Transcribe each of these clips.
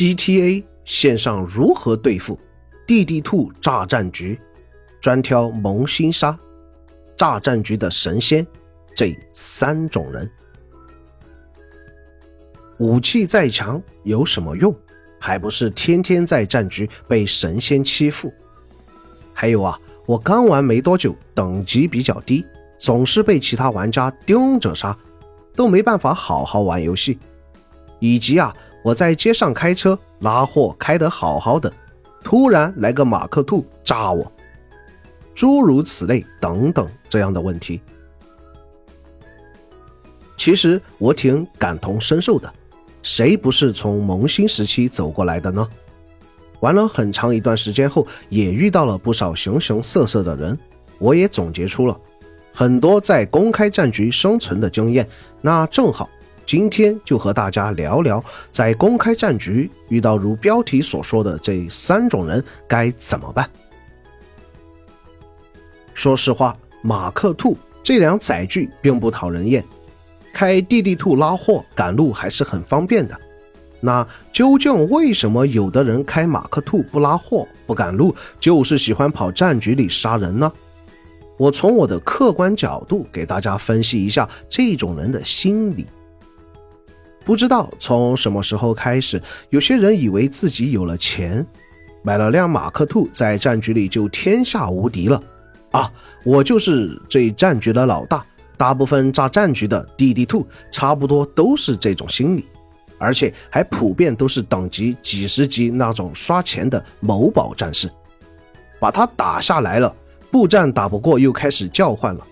GTA 线上如何对付弟弟兔炸战局，专挑萌新杀炸战局的神仙这三种人。武器再强有什么用？还不是天天在战局被神仙欺负。还有啊，我刚玩没多久，等级比较低，总是被其他玩家盯着杀，都没办法好好玩游戏。以及啊，我在街上开车拉货开得好好的，突然来个马克兔炸我，诸如此类等等这样的问题。其实我挺感同身受的。谁不是从萌新时期走过来的呢？玩了很长一段时间后，也遇到了不少形形色色的人，我也总结出了很多在公开战局生存的经验。那正好，今天就和大家聊聊，在公开战局遇到如标题所说的这三种人该怎么办。说实话，马克兔这辆载具并不讨人厌。开弟弟兔拉货赶路还是很方便的，那究竟为什么有的人开马克兔不拉货不赶路，就是喜欢跑战局里杀人呢？我从我的客观角度给大家分析一下这种人的心理。不知道从什么时候开始，有些人以为自己有了钱，买了辆马克兔，在战局里就天下无敌了啊！我就是这战局的老大。大部分炸战局的弟弟兔差不多都是这种心理，而且还普遍都是等级几十级那种刷钱的某宝战士。把他打下来了，步战打不过又开始叫唤了。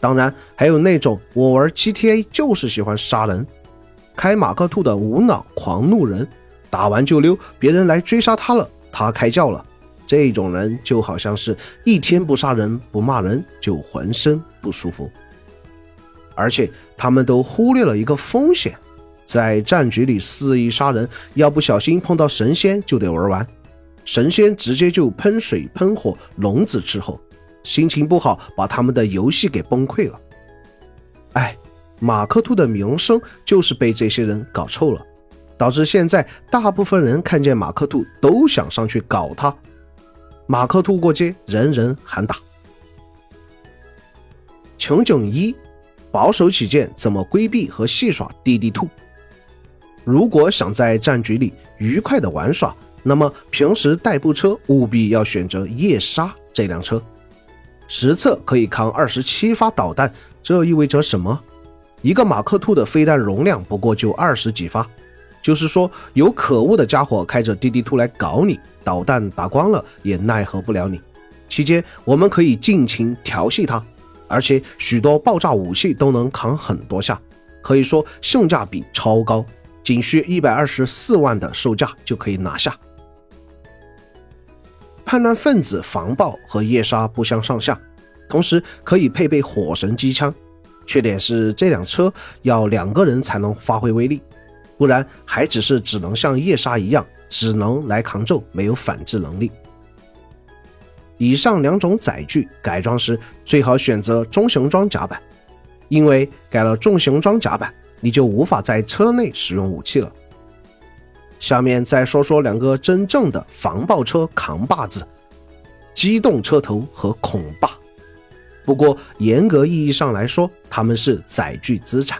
当然还有那种我玩 GTA 就是喜欢杀人，开马克兔的无脑狂怒人，打完就溜，别人来追杀他了，他开叫了。这种人就好像是一天不杀人不骂人就浑身不舒服。而且他们都忽略了一个风险，在战局里肆意杀人，要不小心碰到神仙就得玩完，神仙直接就喷水喷火笼子之后，心情不好把他们的游戏给崩溃了。哎，马克兔的名声就是被这些人搞臭了，导致现在大部分人看见马克兔都想上去搞他。马克兔过街，人人喊打。情景一。保守起见，怎么规避和戏耍弟弟兔？如果想在战局里愉快的玩耍，那么平时代步车务必要选择夜杀这辆车。实测可以扛二十七发导弹，这意味着什么？一个马克兔的飞弹容量不过就二十几发，就是说有可恶的家伙开着滴滴兔来搞你，导弹打光了也奈何不了你。期间我们可以尽情调戏他。而且许多爆炸武器都能扛很多下，可以说性价比超高，仅需一百二十四万的售价就可以拿下。叛乱分子防爆和夜杀不相上下，同时可以配备火神机枪。缺点是这辆车要两个人才能发挥威力，不然还只是只能像夜杀一样，只能来扛揍，没有反制能力。以上两种载具改装时，最好选择中型装甲板，因为改了重型装甲板，你就无法在车内使用武器了。下面再说说两个真正的防爆车扛把子——机动车头和孔霸。不过严格意义上来说，他们是载具资产。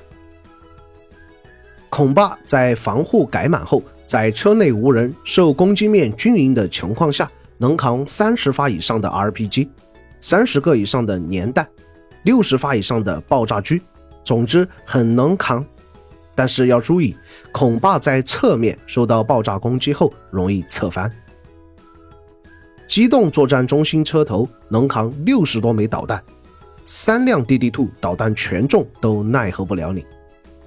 孔霸在防护改满后，在车内无人、受攻击面均匀的情况下。能扛三十发以上的 RPG，三十个以上的粘弹，六十发以上的爆炸狙，总之很能扛。但是要注意，孔霸在侧面受到爆炸攻击后容易侧翻。机动作战中心车头能扛六十多枚导弹，三辆 DD Two 导弹全中都奈何不了你。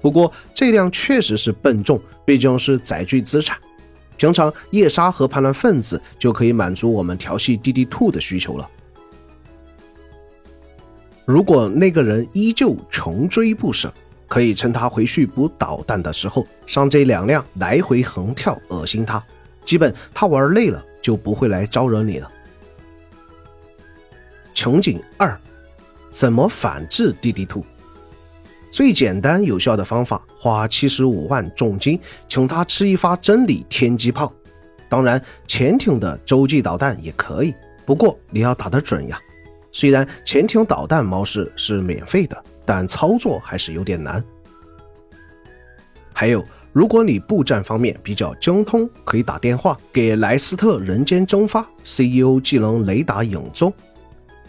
不过这辆确实是笨重，毕竟是载具资产。平常夜杀和叛乱分子就可以满足我们调戏 DD Two 的需求了。如果那个人依旧穷追不舍，可以趁他回去补导弹的时候上这两辆来回横跳，恶心他。基本他玩累了就不会来招惹你了。情景二，怎么反制弟弟兔？最简单有效的方法，花七十五万重金请他吃一发真理天机炮。当然，潜艇的洲际导弹也可以，不过你要打得准呀。虽然潜艇导弹模式是免费的，但操作还是有点难。还有，如果你布战方面比较精通，可以打电话给莱斯特人间蒸发 CEO 技能雷达影踪，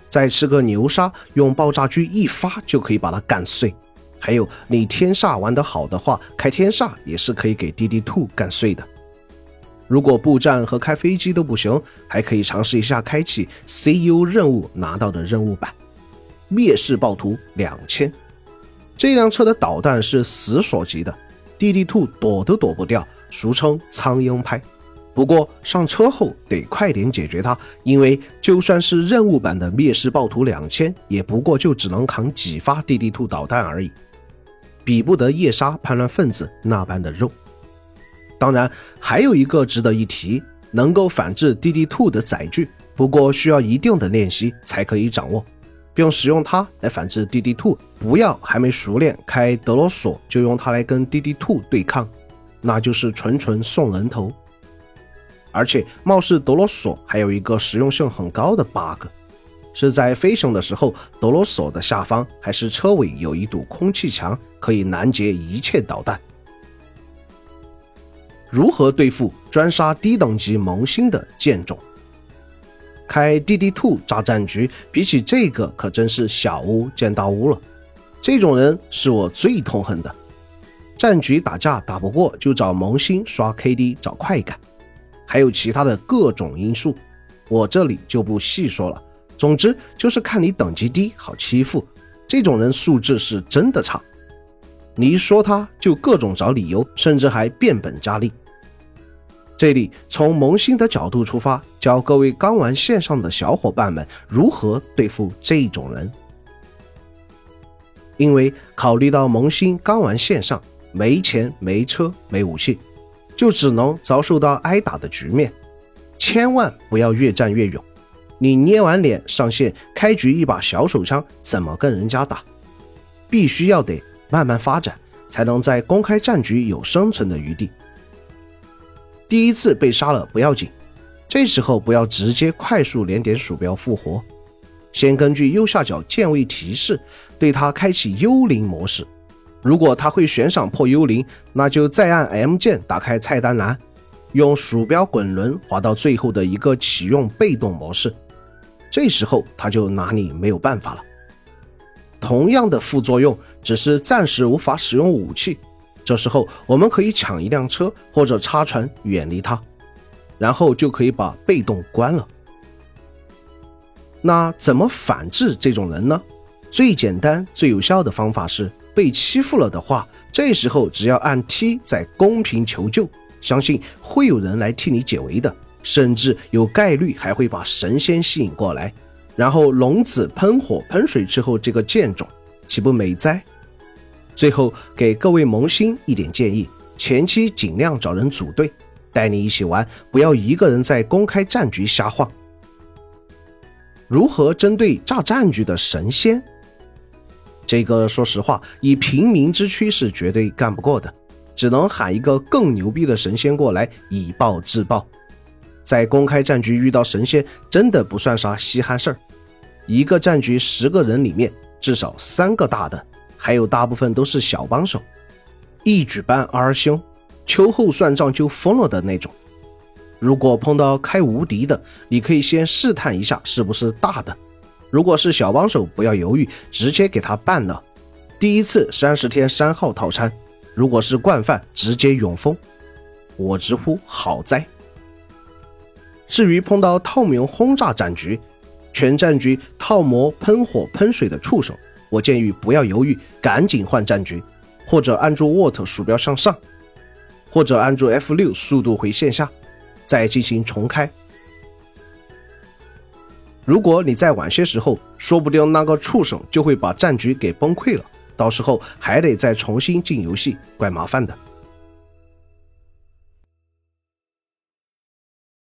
再吃个牛鲨，用爆炸狙一发就可以把它干碎。还有，你天煞玩得好的话，开天煞也是可以给 DD Two 干碎的。如果布战和开飞机都不行，还可以尝试一下开启 CU 任务拿到的任务版，灭世暴徒两千。这辆车的导弹是死锁级的，DD Two 躲都躲不掉，俗称苍蝇拍。不过上车后得快点解决它，因为就算是任务版的灭世暴徒两千，也不过就只能扛几发 DD Two 导弹而已，比不得夜杀叛乱分子那般的肉。当然，还有一个值得一提，能够反制 DD Two 的载具，不过需要一定的练习才可以掌握，并使用它来反制 DD Two。不要还没熟练开德罗索就用它来跟 DD Two 对抗，那就是纯纯送人头。而且，貌似德罗索还有一个实用性很高的 bug，是在飞行的时候，德罗索的下方还是车尾有一堵空气墙，可以拦截一切导弹。如何对付专杀低等级萌新的剑种？开 DD Two 炸战局，比起这个可真是小巫见大巫了。这种人是我最痛恨的。战局打架打不过，就找萌新刷 KD 找快感，还有其他的各种因素，我这里就不细说了。总之就是看你等级低好欺负，这种人素质是真的差。你一说他就各种找理由，甚至还变本加厉。这里从萌新的角度出发，教各位刚玩线上的小伙伴们如何对付这种人。因为考虑到萌新刚玩线上，没钱、没车、没武器，就只能遭受到挨打的局面。千万不要越战越勇，你捏完脸上线开局一把小手枪，怎么跟人家打？必须要得慢慢发展，才能在公开战局有生存的余地。第一次被杀了不要紧，这时候不要直接快速连点鼠标复活，先根据右下角键位提示对他开启幽灵模式。如果他会悬赏破幽灵，那就再按 M 键打开菜单栏，用鼠标滚轮滑到最后的一个启用被动模式。这时候他就拿你没有办法了。同样的副作用，只是暂时无法使用武器。这时候，我们可以抢一辆车或者插船远离他，然后就可以把被动关了。那怎么反制这种人呢？最简单、最有效的方法是被欺负了的话，这时候只要按 T 在公屏求救，相信会有人来替你解围的，甚至有概率还会把神仙吸引过来，然后龙子喷火喷水之后，这个贱种岂不美哉？最后给各位萌新一点建议：前期尽量找人组队，带你一起玩，不要一个人在公开战局瞎晃。如何针对炸战局的神仙？这个说实话，以平民之躯是绝对干不过的，只能喊一个更牛逼的神仙过来以暴制暴。在公开战局遇到神仙，真的不算啥稀罕事儿。一个战局十个人里面，至少三个大的。还有大部分都是小帮手，一举办二兄，秋后算账就疯了的那种。如果碰到开无敌的，你可以先试探一下是不是大的。如果是小帮手，不要犹豫，直接给他办了。第一次三十天三号套餐，如果是惯犯，直接永封。我直呼好哉。至于碰到透明轰炸战局，全战局套模喷火喷水的触手。我建议不要犹豫，赶紧换战局，或者按住 Alt 鼠标向上，或者按住 F6 速度回线下，再进行重开。如果你再晚些时候，说不定那个畜生就会把战局给崩溃了，到时候还得再重新进游戏，怪麻烦的。